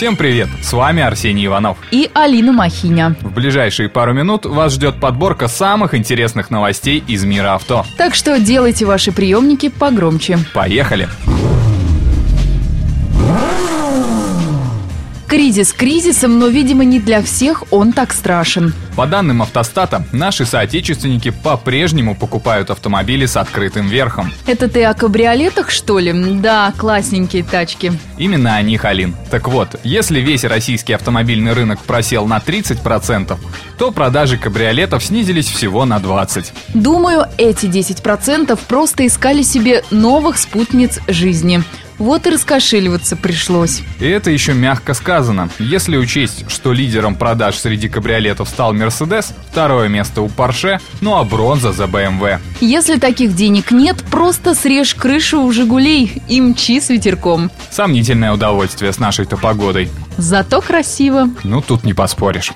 Всем привет! С вами Арсений Иванов. И Алина Махиня. В ближайшие пару минут вас ждет подборка самых интересных новостей из мира авто. Так что делайте ваши приемники погромче. Поехали! Кризис кризисом, но, видимо, не для всех он так страшен. По данным автостата, наши соотечественники по-прежнему покупают автомобили с открытым верхом. Это ты о кабриолетах, что ли? Да, классненькие тачки. Именно о них, Алин. Так вот, если весь российский автомобильный рынок просел на 30%, то продажи кабриолетов снизились всего на 20%. Думаю, эти 10% просто искали себе новых спутниц жизни. Вот и раскошеливаться пришлось. И это еще мягко сказано. Если учесть, что лидером продаж среди кабриолетов стал Mercedes, второе место у Porsche, ну а бронза за BMW. Если таких денег нет, просто срежь крышу у «Жигулей» и мчи с ветерком. Сомнительное удовольствие с нашей-то погодой. Зато красиво. Ну, тут не поспоришь.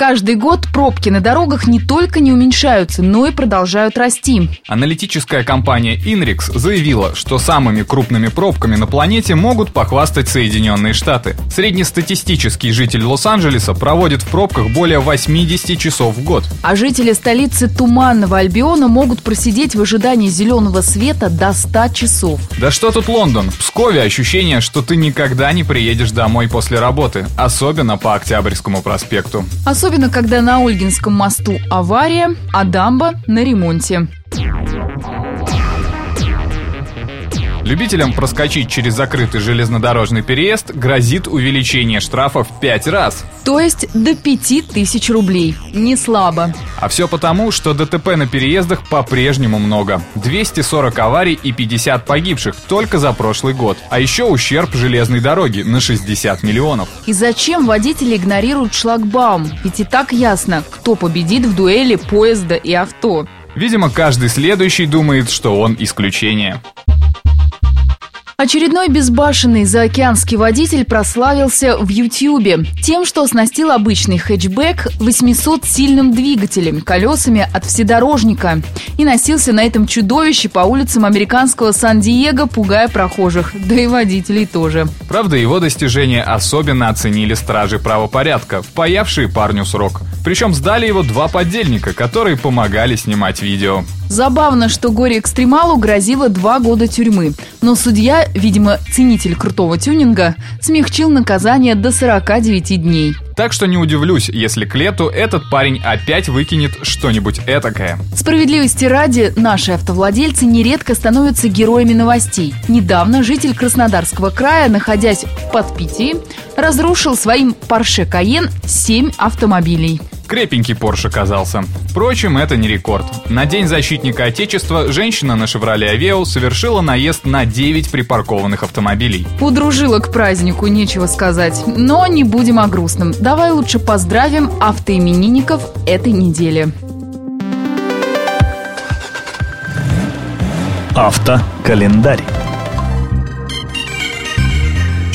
Каждый год пробки на дорогах не только не уменьшаются, но и продолжают расти. Аналитическая компания Inrix заявила, что самыми крупными пробками на планете могут похвастать Соединенные Штаты. Среднестатистический житель Лос-Анджелеса проводит в пробках более 80 часов в год. А жители столицы Туманного Альбиона могут просидеть в ожидании зеленого света до 100 часов. Да что тут Лондон? В Пскове ощущение, что ты никогда не приедешь домой после работы, особенно по Октябрьскому проспекту. Особенно Особенно, когда на Ольгинском мосту авария, а дамба на ремонте. Любителям проскочить через закрытый железнодорожный переезд грозит увеличение штрафа в 5 раз. То есть до 5000 рублей. Не слабо. А все потому, что ДТП на переездах по-прежнему много. 240 аварий и 50 погибших только за прошлый год. А еще ущерб железной дороги на 60 миллионов. И зачем водители игнорируют шлагбаум? Ведь и так ясно, кто победит в дуэли поезда и авто. Видимо, каждый следующий думает, что он исключение. Очередной безбашенный заокеанский водитель прославился в Ютьюбе тем, что оснастил обычный хэтчбэк 800-сильным двигателем, колесами от вседорожника и носился на этом чудовище по улицам американского Сан-Диего, пугая прохожих, да и водителей тоже. Правда, его достижения особенно оценили стражи правопорядка, впаявшие парню срок. Причем сдали его два подельника, которые помогали снимать видео. Забавно, что горе-экстремалу грозило два года тюрьмы. Но судья, видимо, ценитель крутого тюнинга, смягчил наказание до 49 дней. Так что не удивлюсь, если к лету этот парень опять выкинет что-нибудь этакое. Справедливости ради, наши автовладельцы нередко становятся героями новостей. Недавно житель Краснодарского края, находясь в Подпитии, разрушил своим Porsche Cayenne 7 автомобилей. Крепенький Порш оказался. Впрочем, это не рекорд. На День защитника Отечества женщина на «Шевроле Авео» совершила наезд на 9 припаркованных автомобилей. Удружила к празднику, нечего сказать. Но не будем о грустном. Давай лучше поздравим автоименинников этой недели. Автокалендарь.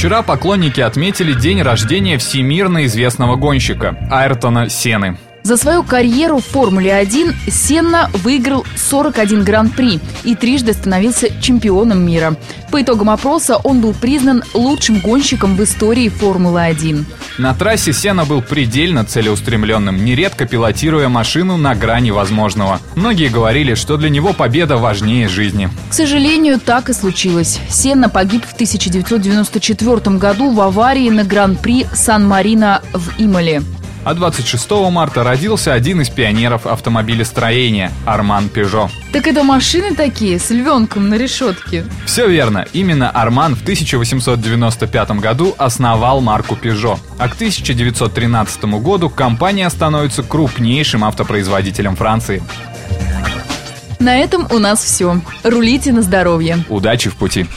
Вчера поклонники отметили день рождения всемирно известного гонщика Айртона Сены. За свою карьеру в Формуле-1 Сенна выиграл 41 гран-при и трижды становился чемпионом мира. По итогам опроса он был признан лучшим гонщиком в истории Формулы-1. На трассе Сена был предельно целеустремленным, нередко пилотируя машину на грани возможного. Многие говорили, что для него победа важнее жизни. К сожалению, так и случилось. Сенна погиб в 1994 году в аварии на Гран-при Сан-Марино в Имале. А 26 марта родился один из пионеров автомобилестроения – Арман Пежо. Так это машины такие, с львенком на решетке? Все верно. Именно Арман в 1895 году основал марку Peugeot. А к 1913 году компания становится крупнейшим автопроизводителем Франции. На этом у нас все. Рулите на здоровье. Удачи в пути.